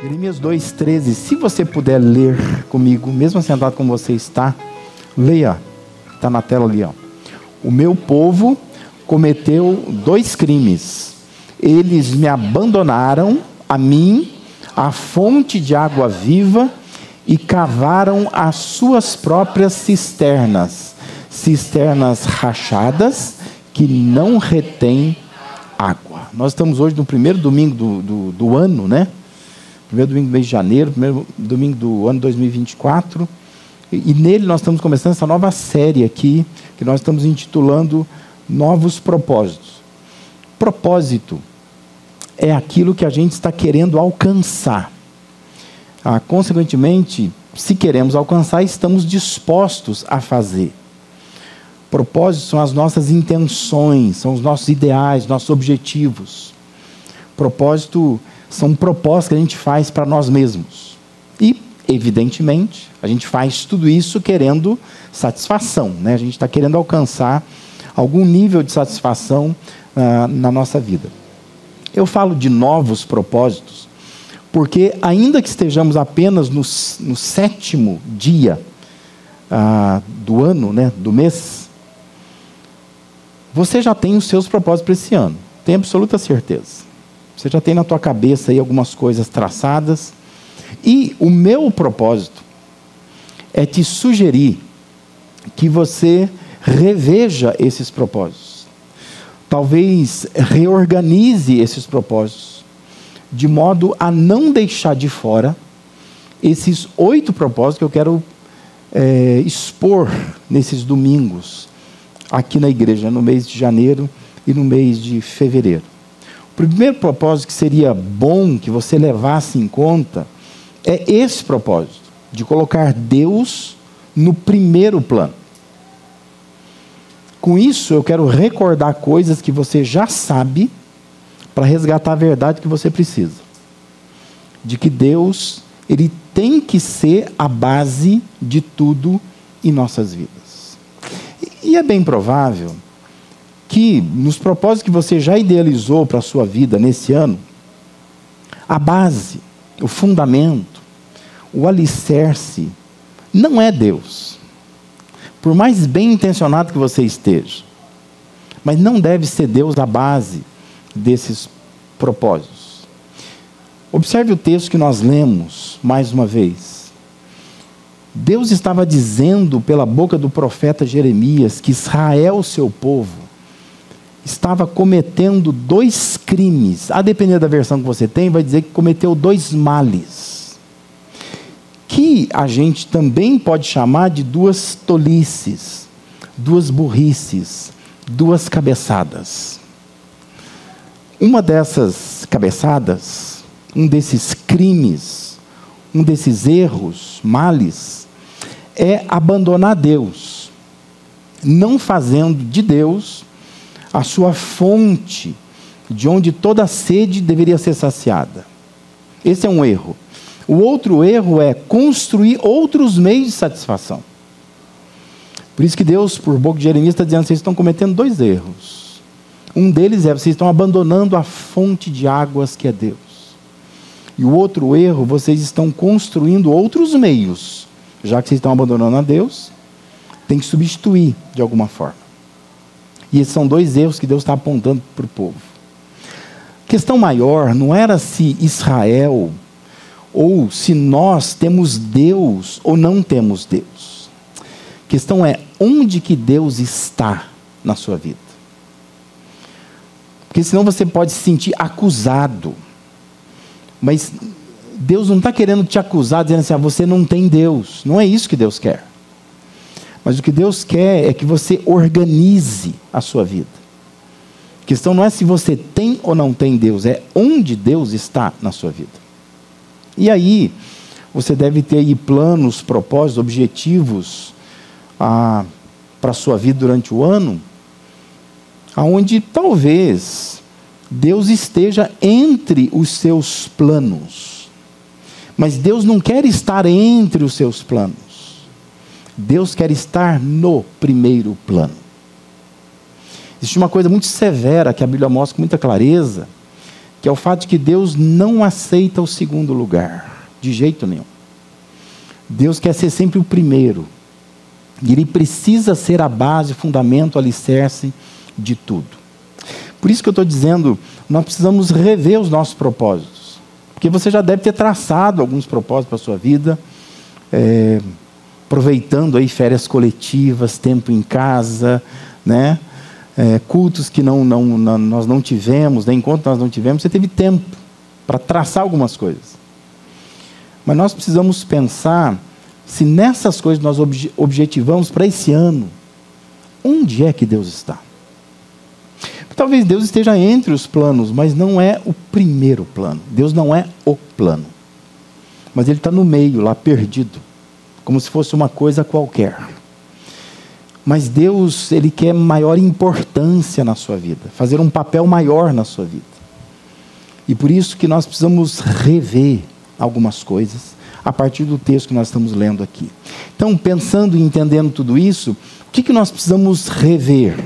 Jeremias 2,13. Se você puder ler comigo, mesmo sentado como você está, leia. Está na tela ali. Ó. O meu povo cometeu dois crimes. Eles me abandonaram, a mim, a fonte de água viva, e cavaram as suas próprias cisternas, cisternas rachadas que não retêm água. Nós estamos hoje no primeiro domingo do, do, do ano, né? Primeiro domingo do mês de janeiro, primeiro domingo do ano 2024. E, e nele nós estamos começando essa nova série aqui, que nós estamos intitulando Novos Propósitos. Propósito é aquilo que a gente está querendo alcançar. Ah, consequentemente, se queremos alcançar, estamos dispostos a fazer. Propósitos são as nossas intenções, são os nossos ideais, nossos objetivos. Propósito são propostas que a gente faz para nós mesmos. E, evidentemente, a gente faz tudo isso querendo satisfação. Né? A gente está querendo alcançar algum nível de satisfação uh, na nossa vida. Eu falo de novos propósitos, porque, ainda que estejamos apenas no, no sétimo dia uh, do ano, né, do mês, você já tem os seus propósitos para esse ano, tenho absoluta certeza. Você já tem na tua cabeça aí algumas coisas traçadas. E o meu propósito é te sugerir que você reveja esses propósitos. Talvez reorganize esses propósitos, de modo a não deixar de fora esses oito propósitos que eu quero é, expor nesses domingos aqui na igreja, no mês de janeiro e no mês de fevereiro. Primeiro propósito que seria bom que você levasse em conta é esse propósito, de colocar Deus no primeiro plano. Com isso, eu quero recordar coisas que você já sabe para resgatar a verdade que você precisa. De que Deus, ele tem que ser a base de tudo em nossas vidas. E é bem provável que nos propósitos que você já idealizou para a sua vida nesse ano, a base, o fundamento, o alicerce, não é Deus. Por mais bem intencionado que você esteja, mas não deve ser Deus a base desses propósitos. Observe o texto que nós lemos mais uma vez. Deus estava dizendo pela boca do profeta Jeremias que Israel, seu povo, estava cometendo dois crimes. A depender da versão que você tem, vai dizer que cometeu dois males. Que a gente também pode chamar de duas tolices, duas burrices, duas cabeçadas. Uma dessas cabeçadas, um desses crimes, um desses erros, males, é abandonar Deus, não fazendo de Deus a sua fonte, de onde toda sede deveria ser saciada. Esse é um erro. O outro erro é construir outros meios de satisfação. Por isso que Deus, por boca de Jeremias, está dizendo: vocês estão cometendo dois erros. Um deles é vocês estão abandonando a fonte de águas que é Deus. E o outro erro, vocês estão construindo outros meios. Já que vocês estão abandonando a Deus, tem que substituir de alguma forma. E esses são dois erros que Deus está apontando para o povo. A questão maior não era se Israel ou se nós temos Deus ou não temos Deus. A questão é onde que Deus está na sua vida. Porque senão você pode se sentir acusado. Mas Deus não está querendo te acusar dizendo assim, ah, você não tem Deus. Não é isso que Deus quer. Mas o que Deus quer é que você organize a sua vida. A questão não é se você tem ou não tem Deus, é onde Deus está na sua vida. E aí, você deve ter aí planos, propósitos, objetivos ah, para a sua vida durante o ano, aonde talvez Deus esteja entre os seus planos. Mas Deus não quer estar entre os seus planos. Deus quer estar no primeiro plano. Existe uma coisa muito severa que a Bíblia mostra com muita clareza, que é o fato de que Deus não aceita o segundo lugar, de jeito nenhum. Deus quer ser sempre o primeiro. E Ele precisa ser a base, o fundamento, o alicerce de tudo. Por isso que eu estou dizendo, nós precisamos rever os nossos propósitos. Porque você já deve ter traçado alguns propósitos para a sua vida, é, aproveitando aí férias coletivas, tempo em casa, né? É, cultos que não, não, não, nós não tivemos, né? enquanto nós não tivemos, você teve tempo para traçar algumas coisas. Mas nós precisamos pensar se nessas coisas nós objetivamos para esse ano, onde é que Deus está? Talvez Deus esteja entre os planos, mas não é o primeiro plano. Deus não é o plano. Mas Ele está no meio, lá perdido, como se fosse uma coisa qualquer. Mas Deus, Ele quer maior importância na sua vida, fazer um papel maior na sua vida. E por isso que nós precisamos rever algumas coisas a partir do texto que nós estamos lendo aqui. Então, pensando e entendendo tudo isso, o que, que nós precisamos rever?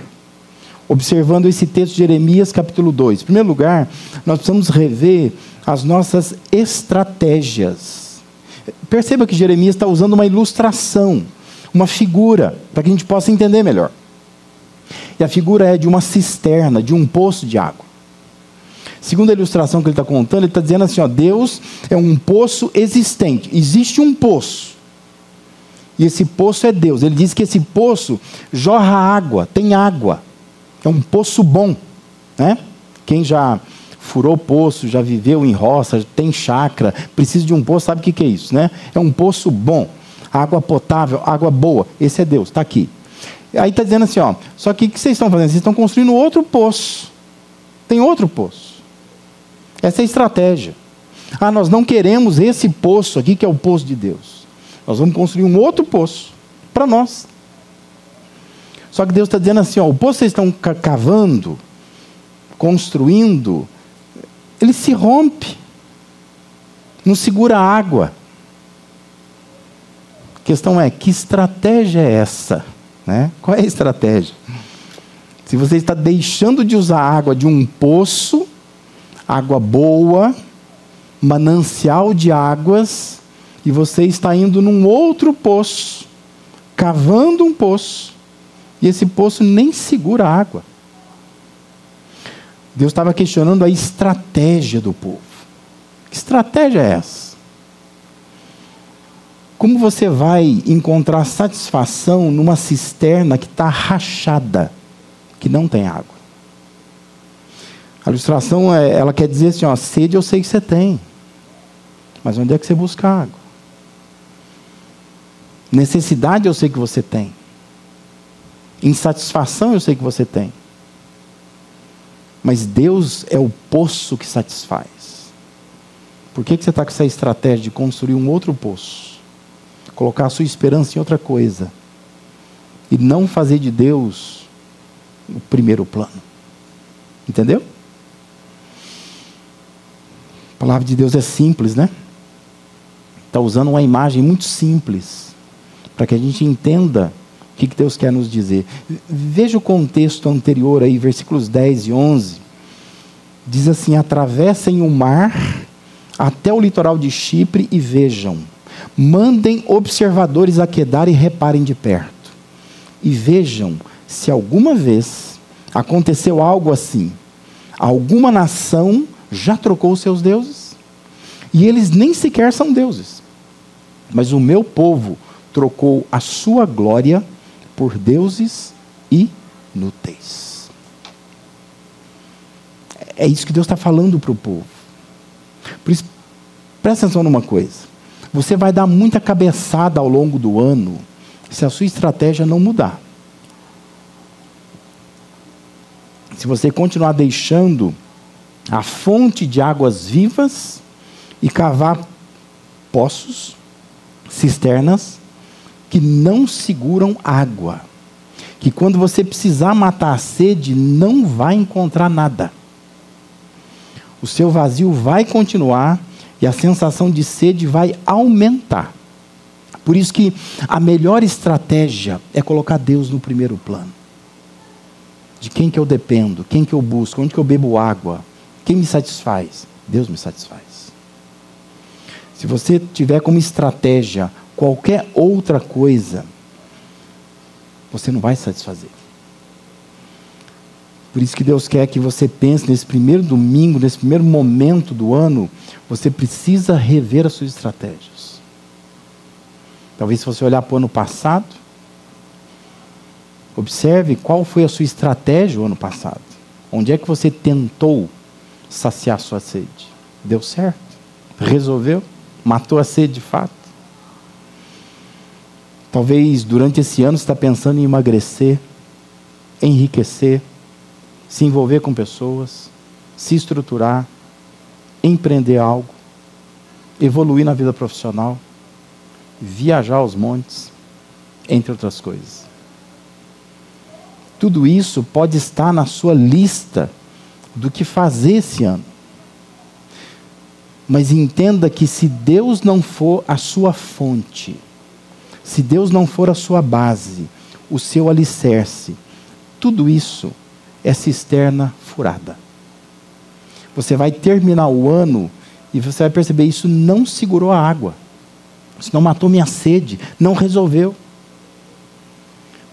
observando esse texto de Jeremias, capítulo 2. Em primeiro lugar, nós precisamos rever as nossas estratégias. Perceba que Jeremias está usando uma ilustração, uma figura, para que a gente possa entender melhor. E a figura é de uma cisterna, de um poço de água. Segundo a ilustração que ele está contando, ele está dizendo assim: ó, Deus é um poço existente. Existe um poço. E esse poço é Deus. Ele diz que esse poço jorra água, tem água. É um poço bom, né? Quem já furou poço, já viveu em roça, tem chácara, precisa de um poço, sabe o que, é isso, né? É um poço bom, água potável, água boa. Esse é Deus, está aqui. Aí está dizendo assim, ó, só que o que vocês estão fazendo? Vocês estão construindo outro poço. Tem outro poço. Essa é a estratégia. Ah, nós não queremos esse poço aqui, que é o poço de Deus. Nós vamos construir um outro poço para nós. Só que Deus está dizendo assim: ó, o poço que vocês estão cavando, construindo, ele se rompe, não segura a água. A questão é: que estratégia é essa? Né? Qual é a estratégia? Se você está deixando de usar água de um poço, água boa, manancial de águas, e você está indo num outro poço, cavando um poço, e esse poço nem segura água. Deus estava questionando a estratégia do povo. Que estratégia é essa? Como você vai encontrar satisfação numa cisterna que está rachada, que não tem água? A ilustração, é, ela quer dizer assim, ó, sede eu sei que você tem, mas onde é que você busca água? Necessidade eu sei que você tem, Insatisfação eu sei que você tem. Mas Deus é o poço que satisfaz. Por que, que você está com essa estratégia de construir um outro poço? Colocar a sua esperança em outra coisa. E não fazer de Deus o primeiro plano. Entendeu? A palavra de Deus é simples, né? Está usando uma imagem muito simples. Para que a gente entenda o que Deus quer nos dizer? Veja o contexto anterior aí, versículos 10 e 11. Diz assim: atravessem o mar até o litoral de Chipre e vejam. Mandem observadores a Quedar e reparem de perto. E vejam se alguma vez aconteceu algo assim. Alguma nação já trocou seus deuses. E eles nem sequer são deuses. Mas o meu povo trocou a sua glória por deuses inúteis. É isso que Deus está falando para o povo. Por isso, presta atenção numa coisa. Você vai dar muita cabeçada ao longo do ano se a sua estratégia não mudar. Se você continuar deixando a fonte de águas vivas e cavar poços, cisternas, que não seguram água. Que quando você precisar matar a sede, não vai encontrar nada. O seu vazio vai continuar e a sensação de sede vai aumentar. Por isso que a melhor estratégia é colocar Deus no primeiro plano. De quem que eu dependo, quem que eu busco, onde que eu bebo água, Quem me satisfaz? Deus me satisfaz. Se você tiver como estratégia qualquer outra coisa, você não vai satisfazer. Por isso que Deus quer que você pense nesse primeiro domingo, nesse primeiro momento do ano, você precisa rever as suas estratégias. Talvez se você olhar para o ano passado, observe qual foi a sua estratégia o ano passado. Onde é que você tentou saciar sua sede? Deu certo? Resolveu? Matou a sede de fato? Talvez durante esse ano você está pensando em emagrecer, enriquecer, se envolver com pessoas, se estruturar, empreender algo, evoluir na vida profissional, viajar aos montes, entre outras coisas. Tudo isso pode estar na sua lista do que fazer esse ano. Mas entenda que se Deus não for a sua fonte, se Deus não for a sua base, o seu alicerce, tudo isso é cisterna furada. Você vai terminar o ano e você vai perceber isso não segurou a água. Isso não matou minha sede, não resolveu.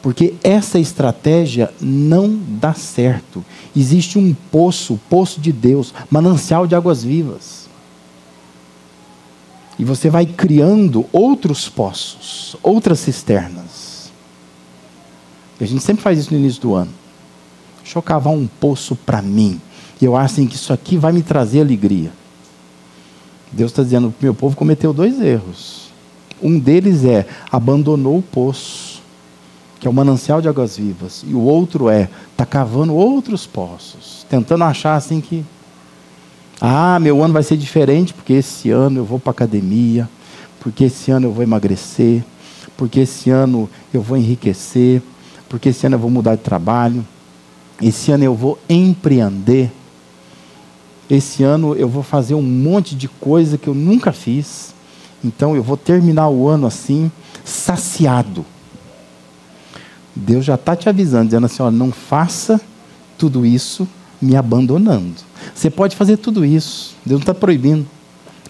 Porque essa estratégia não dá certo. Existe um poço, poço de Deus, manancial de águas vivas. E você vai criando outros poços, outras cisternas. E a gente sempre faz isso no início do ano. Deixa eu cavar um poço para mim. E eu acho assim, que isso aqui vai me trazer alegria. Deus está dizendo: meu povo cometeu dois erros. Um deles é abandonou o poço, que é o manancial de águas vivas, e o outro é está cavando outros poços, tentando achar assim que ah, meu ano vai ser diferente porque esse ano eu vou para academia, porque esse ano eu vou emagrecer, porque esse ano eu vou enriquecer, porque esse ano eu vou mudar de trabalho. Esse ano eu vou empreender. Esse ano eu vou fazer um monte de coisa que eu nunca fiz. Então eu vou terminar o ano assim, saciado. Deus já está te avisando, dizendo assim: ó, não faça tudo isso me abandonando. Você pode fazer tudo isso, Deus não está proibindo.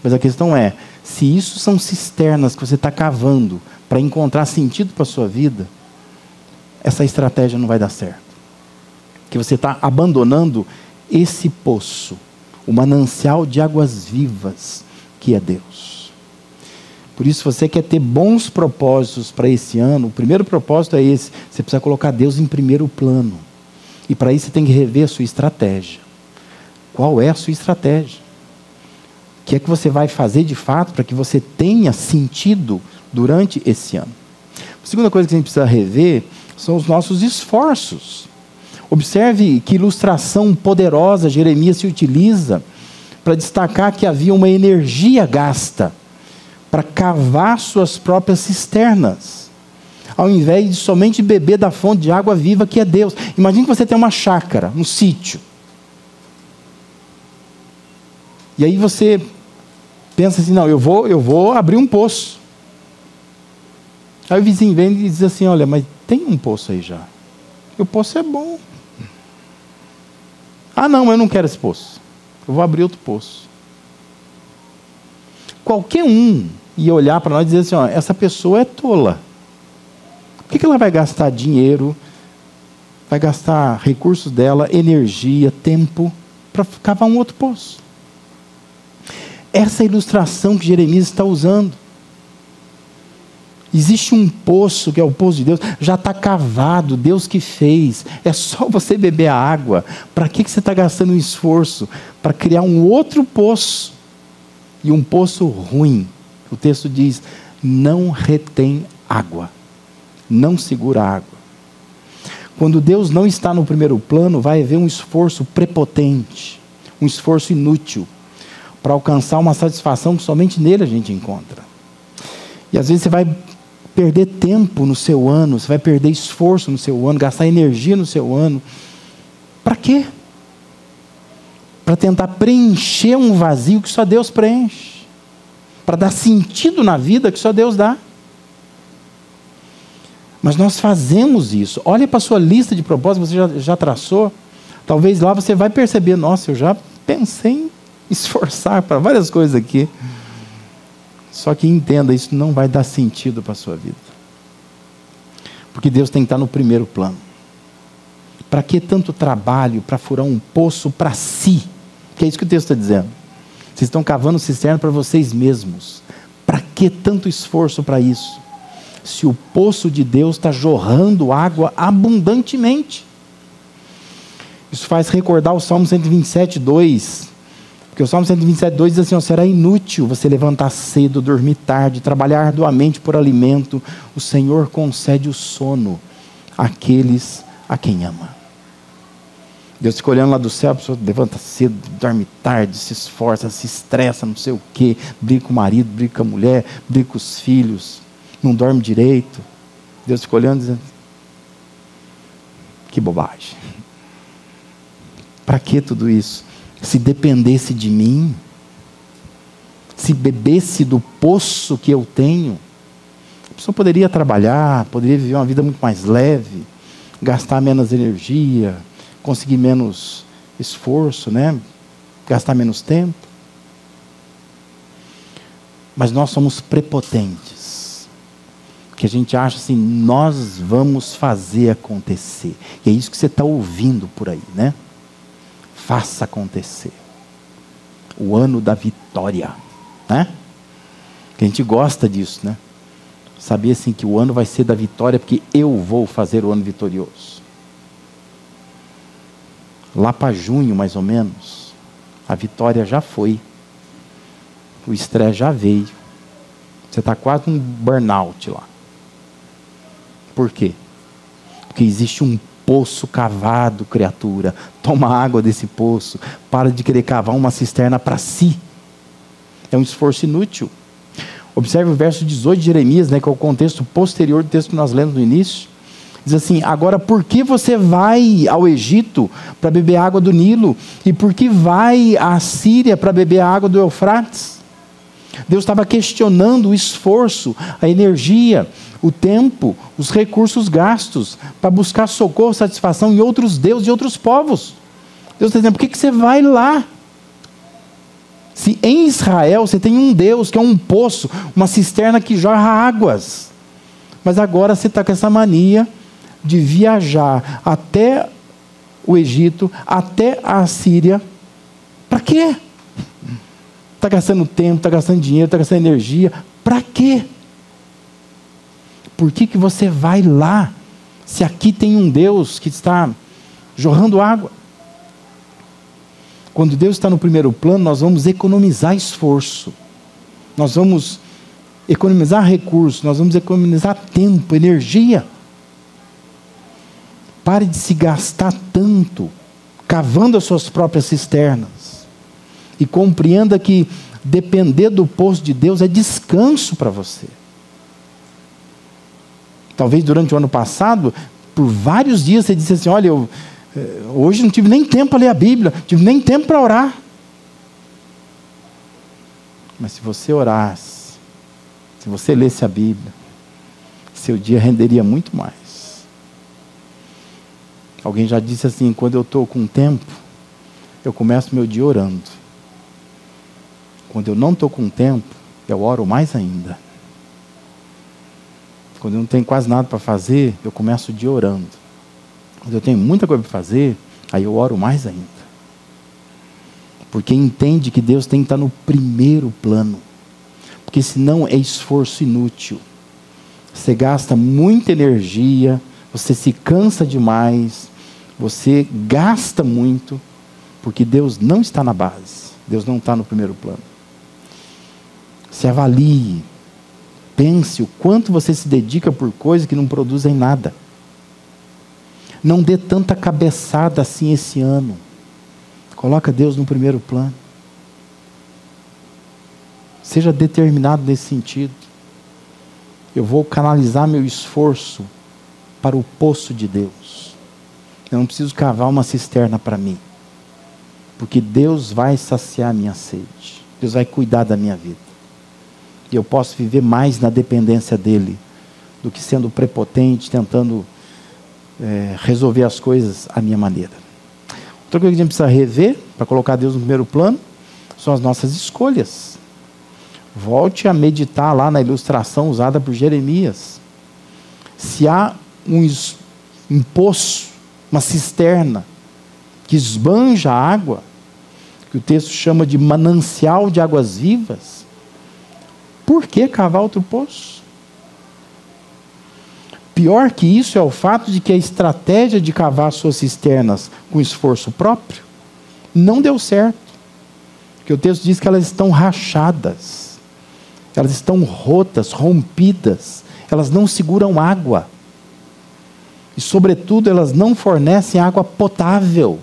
Mas a questão é: se isso são cisternas que você está cavando para encontrar sentido para a sua vida, essa estratégia não vai dar certo que você está abandonando esse poço, o manancial de águas vivas que é Deus. Por isso, você quer ter bons propósitos para esse ano, o primeiro propósito é esse: você precisa colocar Deus em primeiro plano. E para isso você tem que rever a sua estratégia. Qual é a sua estratégia? O que é que você vai fazer de fato para que você tenha sentido durante esse ano? A segunda coisa que a gente precisa rever são os nossos esforços. Observe que ilustração poderosa Jeremias se utiliza para destacar que havia uma energia gasta para cavar suas próprias cisternas, ao invés de somente beber da fonte de água viva que é Deus. Imagine que você tem uma chácara, um sítio. E aí você pensa assim: não, eu vou, eu vou abrir um poço. Aí o vizinho vem e diz assim: olha, mas tem um poço aí já. E o poço é bom. Ah, não, eu não quero esse poço. Eu vou abrir outro poço. Qualquer um ia olhar para nós e dizer assim: ó, essa pessoa é tola. Por que, que ela vai gastar dinheiro, vai gastar recursos dela, energia, tempo, para cavar um outro poço? Essa ilustração que Jeremias está usando. Existe um poço, que é o poço de Deus, já está cavado, Deus que fez. É só você beber a água. Para que, que você está gastando um esforço? Para criar um outro poço. E um poço ruim. O texto diz: não retém água. Não segura água. Quando Deus não está no primeiro plano, vai haver um esforço prepotente, um esforço inútil, para alcançar uma satisfação que somente nele a gente encontra. E às vezes você vai perder tempo no seu ano, você vai perder esforço no seu ano, gastar energia no seu ano. Para quê? Para tentar preencher um vazio que só Deus preenche. Para dar sentido na vida que só Deus dá. Mas nós fazemos isso. Olha para a sua lista de propósitos, você já, já traçou. Talvez lá você vai perceber, nossa, eu já pensei em esforçar para várias coisas aqui. Só que entenda, isso não vai dar sentido para a sua vida. Porque Deus tem que estar no primeiro plano. Para que tanto trabalho para furar um poço para si? Que é isso que o texto está dizendo. Vocês estão cavando cisterna para vocês mesmos. Para que tanto esforço para isso? Se o poço de Deus está jorrando água abundantemente. Isso faz recordar o Salmo 127, 2. Porque o Salmo 127, 2 diz assim: será inútil você levantar cedo, dormir tarde, trabalhar arduamente por alimento. O Senhor concede o sono àqueles a quem ama. Deus fica olhando lá do céu, a pessoa levanta cedo, dorme tarde, se esforça, se estressa, não sei o quê, briga com o marido, briga com a mulher, briga com os filhos, não dorme direito. Deus fica olhando e dizendo: que bobagem. Para que tudo isso? Se dependesse de mim, se bebesse do poço que eu tenho, a pessoa poderia trabalhar, poderia viver uma vida muito mais leve, gastar menos energia, conseguir menos esforço, né? gastar menos tempo. Mas nós somos prepotentes. Que a gente acha assim, nós vamos fazer acontecer. E é isso que você está ouvindo por aí, né? Faça acontecer. O ano da vitória, né? Que a gente gosta disso, né? Saber assim que o ano vai ser da vitória porque eu vou fazer o ano vitorioso lá para junho mais ou menos, a vitória já foi. O estresse já veio. Você está quase um burnout lá. Por quê? Porque existe um poço cavado, criatura. Toma água desse poço. Para de querer cavar uma cisterna para si. É um esforço inútil. Observe o verso 18 de Jeremias, né, que é o contexto posterior do texto que nós lemos no início. Diz assim: agora por que você vai ao Egito para beber água do Nilo? E por que vai à Síria para beber água do Eufrates? Deus estava questionando o esforço, a energia, o tempo, os recursos gastos para buscar socorro, satisfação em outros deuses e outros povos. Deus está dizendo: por que, que você vai lá? Se em Israel você tem um Deus que é um poço, uma cisterna que jorra águas, mas agora você está com essa mania de viajar até o Egito, até a Síria. Para quê? Está gastando tempo, está gastando dinheiro, está gastando energia. Para quê? Por que, que você vai lá, se aqui tem um Deus que está jorrando água? Quando Deus está no primeiro plano, nós vamos economizar esforço, nós vamos economizar recursos, nós vamos economizar tempo, energia. Pare de se gastar tanto cavando as suas próprias cisternas. E compreenda que depender do poço de Deus é descanso para você. Talvez durante o ano passado, por vários dias você disse assim: Olha, eu, eh, hoje não tive nem tempo para ler a Bíblia, não tive nem tempo para orar. Mas se você orasse, se você lesse a Bíblia, seu dia renderia muito mais. Alguém já disse assim: quando eu estou com tempo, eu começo meu dia orando. Quando eu não estou com tempo, eu oro mais ainda. Quando eu não tenho quase nada para fazer, eu começo o dia orando. Quando eu tenho muita coisa para fazer, aí eu oro mais ainda. Porque entende que Deus tem que estar no primeiro plano. Porque senão é esforço inútil. Você gasta muita energia, você se cansa demais, você gasta muito, porque Deus não está na base, Deus não está no primeiro plano. Se avalie, pense o quanto você se dedica por coisas que não produzem nada. Não dê tanta cabeçada assim esse ano. Coloca Deus no primeiro plano. Seja determinado nesse sentido. Eu vou canalizar meu esforço para o poço de Deus. Eu não preciso cavar uma cisterna para mim. Porque Deus vai saciar a minha sede. Deus vai cuidar da minha vida. E eu posso viver mais na dependência dEle do que sendo prepotente, tentando é, resolver as coisas à minha maneira. Outra coisa que a gente precisa rever, para colocar Deus no primeiro plano, são as nossas escolhas. Volte a meditar lá na ilustração usada por Jeremias. Se há um, um poço, uma cisterna, que esbanja água, que o texto chama de manancial de águas vivas, por que cavar outro poço? Pior que isso é o fato de que a estratégia de cavar suas cisternas com esforço próprio não deu certo. Porque o texto diz que elas estão rachadas, elas estão rotas, rompidas, elas não seguram água. E, sobretudo, elas não fornecem água potável.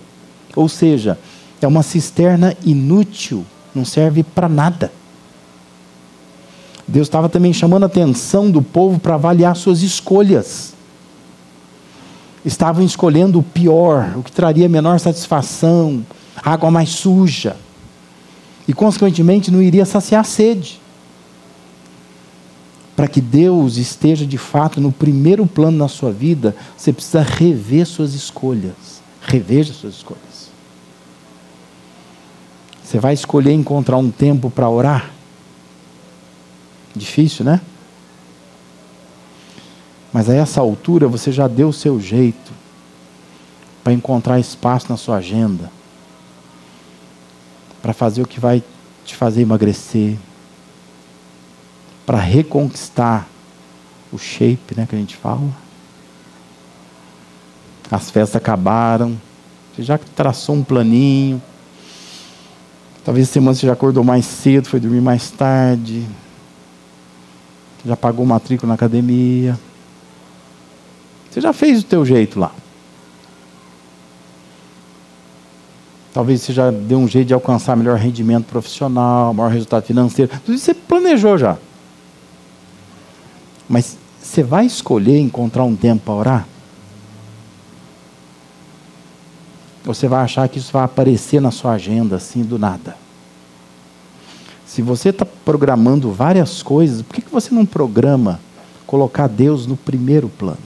Ou seja, é uma cisterna inútil, não serve para nada. Deus estava também chamando a atenção do povo para avaliar suas escolhas. Estavam escolhendo o pior, o que traria menor satisfação, água mais suja. E, consequentemente, não iria saciar a sede. Para que Deus esteja de fato no primeiro plano na sua vida, você precisa rever suas escolhas. Reveja suas escolhas. Você vai escolher encontrar um tempo para orar? Difícil, né? Mas a essa altura você já deu o seu jeito para encontrar espaço na sua agenda, para fazer o que vai te fazer emagrecer, para reconquistar o shape, né, que a gente fala. As festas acabaram, você já traçou um planinho. Talvez semana você já acordou mais cedo, foi dormir mais tarde, já pagou matrícula na academia. Você já fez o teu jeito lá. Talvez você já deu um jeito de alcançar melhor rendimento profissional, maior resultado financeiro. Tudo isso você planejou já. Mas você vai escolher encontrar um tempo para orar? Ou você vai achar que isso vai aparecer na sua agenda assim do nada? Se você está programando várias coisas, por que, que você não programa colocar Deus no primeiro plano?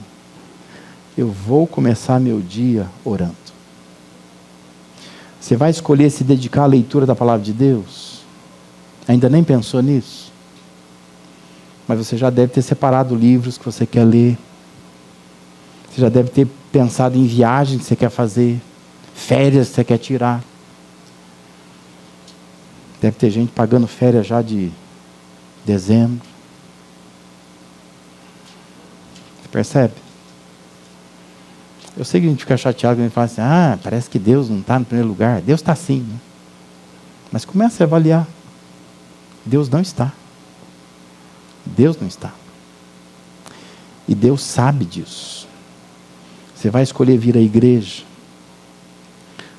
Eu vou começar meu dia orando. Você vai escolher se dedicar à leitura da palavra de Deus? Ainda nem pensou nisso? Mas você já deve ter separado livros que você quer ler. Você já deve ter pensado em viagens que você quer fazer, férias que você quer tirar. Deve ter gente pagando férias já de dezembro. Você percebe? Eu sei que a gente fica chateado quando a fala assim, ah, parece que Deus não está no primeiro lugar. Deus está sim. Né? Mas comece a avaliar. Deus não está. Deus não está. E Deus sabe disso. Você vai escolher vir à igreja.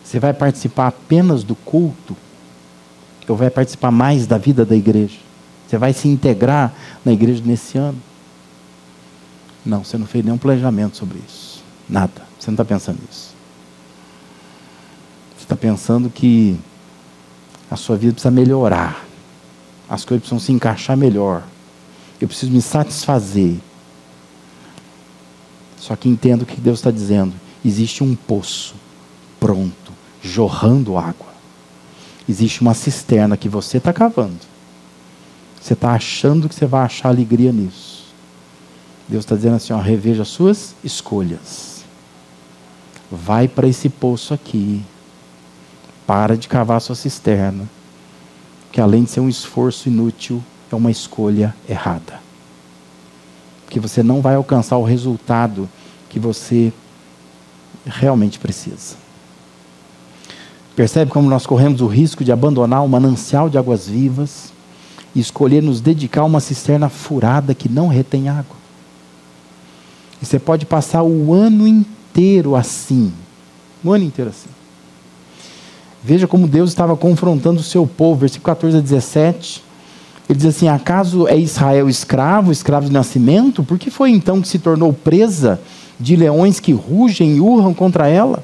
Você vai participar apenas do culto ou vai participar mais da vida da igreja? Você vai se integrar na igreja nesse ano? Não, você não fez nenhum planejamento sobre isso. Nada. Você não está pensando nisso. Você está pensando que a sua vida precisa melhorar. As coisas precisam se encaixar melhor. Eu preciso me satisfazer. Só que entendo o que Deus está dizendo. Existe um poço pronto, jorrando água existe uma cisterna que você está cavando. Você está achando que você vai achar alegria nisso. Deus está dizendo assim: ó, reveja as suas escolhas. Vai para esse poço aqui. Para de cavar sua cisterna. Que além de ser um esforço inútil, é uma escolha errada. Que você não vai alcançar o resultado que você realmente precisa. Percebe como nós corremos o risco de abandonar o manancial de águas vivas e escolher nos dedicar a uma cisterna furada que não retém água? E você pode passar o ano inteiro assim. O ano inteiro assim. Veja como Deus estava confrontando o seu povo, versículo 14 a 17. Ele diz assim: Acaso é Israel escravo, escravo de nascimento? Por que foi então que se tornou presa de leões que rugem e urram contra ela?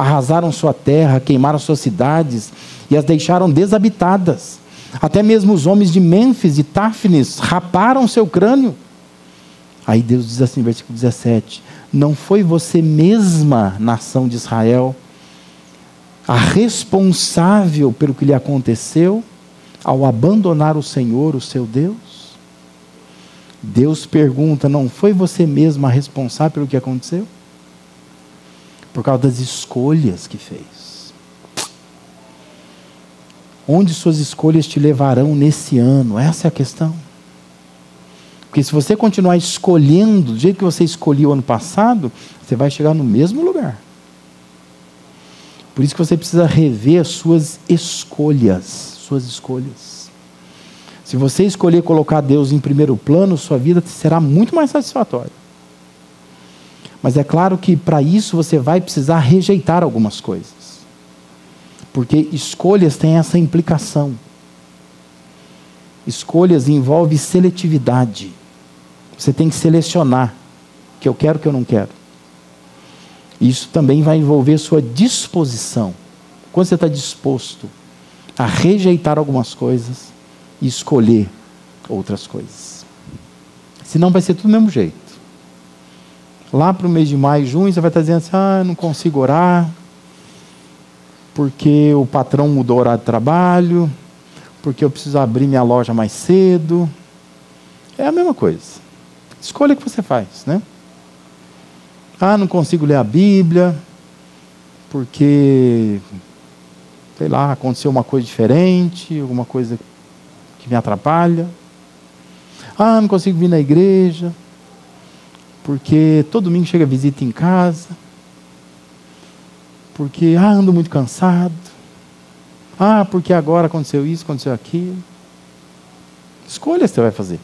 Arrasaram sua terra, queimaram suas cidades e as deixaram desabitadas. Até mesmo os homens de Mênfis e Táfnis raparam seu crânio. Aí Deus diz assim, versículo 17: Não foi você mesma, nação de Israel, a responsável pelo que lhe aconteceu ao abandonar o Senhor, o seu Deus? Deus pergunta: não foi você mesma responsável pelo que aconteceu? Por causa das escolhas que fez. Onde suas escolhas te levarão nesse ano? Essa é a questão. Porque se você continuar escolhendo do jeito que você escolheu ano passado, você vai chegar no mesmo lugar. Por isso que você precisa rever as suas escolhas, suas escolhas. Se você escolher colocar Deus em primeiro plano, sua vida será muito mais satisfatória. Mas é claro que para isso você vai precisar rejeitar algumas coisas. Porque escolhas têm essa implicação. Escolhas envolvem seletividade. Você tem que selecionar o que eu quero o que eu não quero. Isso também vai envolver sua disposição. Quando você está disposto a rejeitar algumas coisas e escolher outras coisas. Senão vai ser tudo do mesmo jeito. Lá para o mês de maio, junho, você vai estar dizendo assim: ah, não consigo orar, porque o patrão mudou o horário de trabalho, porque eu preciso abrir minha loja mais cedo. É a mesma coisa. Escolha que você faz, né? Ah, não consigo ler a Bíblia, porque, sei lá, aconteceu uma coisa diferente, alguma coisa que me atrapalha. Ah, não consigo vir na igreja, porque todo domingo chega visita em casa. Porque, ah, ando muito cansado. Ah, porque agora aconteceu isso, aconteceu aquilo. Escolha você vai fazer.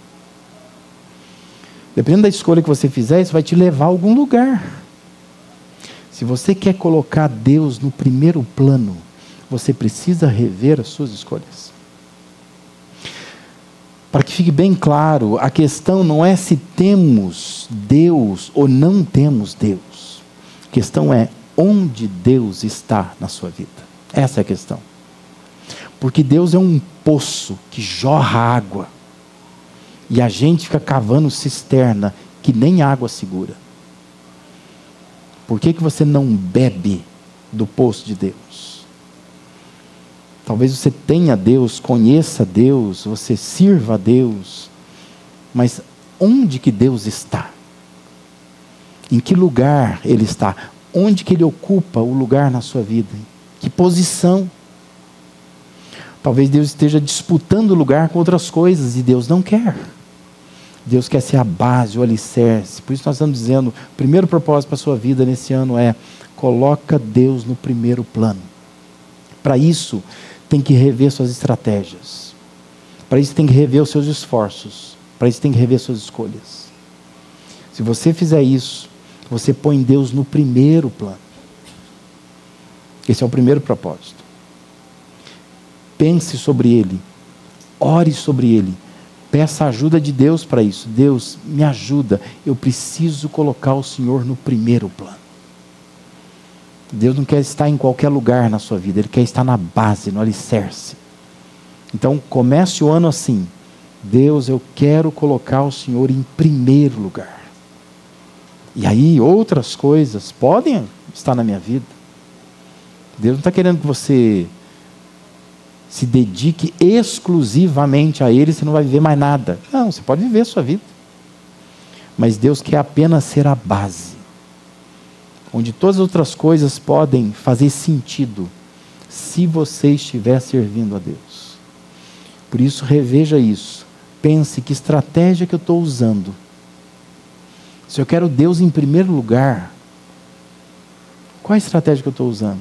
Dependendo da escolha que você fizer, isso vai te levar a algum lugar. Se você quer colocar Deus no primeiro plano, você precisa rever as suas escolhas. Para que fique bem claro, a questão não é se temos Deus ou não temos Deus. A questão é onde Deus está na sua vida. Essa é a questão. Porque Deus é um poço que jorra água. E a gente fica cavando cisterna que nem água segura. Por que, que você não bebe do poço de Deus? Talvez você tenha Deus, conheça Deus, você sirva a Deus, mas onde que Deus está? Em que lugar Ele está? Onde que Ele ocupa o lugar na sua vida? Que posição? Talvez Deus esteja disputando lugar com outras coisas e Deus não quer. Deus quer ser a base, o alicerce. Por isso nós estamos dizendo, o primeiro propósito para a sua vida nesse ano é coloca Deus no primeiro plano. Para isso, tem que rever suas estratégias. Para isso tem que rever os seus esforços. Para isso tem que rever suas escolhas. Se você fizer isso, você põe Deus no primeiro plano. Esse é o primeiro propósito. Pense sobre ele. Ore sobre ele Peça a ajuda de Deus para isso. Deus, me ajuda. Eu preciso colocar o Senhor no primeiro plano. Deus não quer estar em qualquer lugar na sua vida, Ele quer estar na base, no alicerce. Então, comece o ano assim. Deus, eu quero colocar o Senhor em primeiro lugar. E aí, outras coisas podem estar na minha vida. Deus não está querendo que você se dedique exclusivamente a Ele, você não vai viver mais nada. Não, você pode viver a sua vida. Mas Deus quer apenas ser a base, onde todas as outras coisas podem fazer sentido, se você estiver servindo a Deus. Por isso, reveja isso. Pense que estratégia que eu estou usando. Se eu quero Deus em primeiro lugar, qual a estratégia que eu estou usando?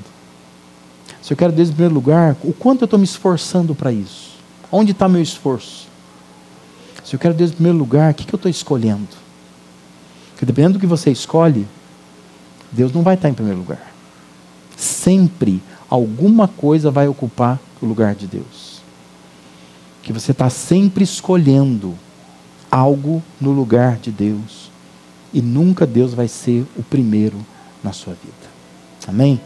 Se eu quero Deus em primeiro lugar, o quanto eu estou me esforçando para isso? Onde está meu esforço? Se eu quero Deus em primeiro lugar, o que, que eu estou escolhendo? Porque dependendo do que você escolhe, Deus não vai estar em primeiro lugar. Sempre alguma coisa vai ocupar o lugar de Deus. Que você está sempre escolhendo algo no lugar de Deus. E nunca Deus vai ser o primeiro na sua vida. Amém?